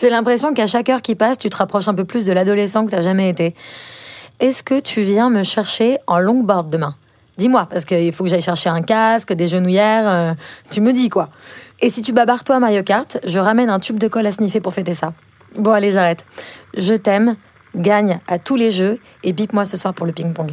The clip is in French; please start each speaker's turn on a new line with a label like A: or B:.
A: J'ai l'impression qu'à chaque heure qui passe, tu te rapproches un peu plus de l'adolescent que t'as jamais été. Est-ce que tu viens me chercher en longboard demain? Dis-moi, parce qu'il faut que j'aille chercher un casque, des genouillères, euh, tu me dis quoi. Et si tu babarres toi Mario Kart, je ramène un tube de colle à sniffer pour fêter ça. Bon allez, j'arrête. Je t'aime, gagne à tous les jeux et bip moi ce soir pour le ping-pong.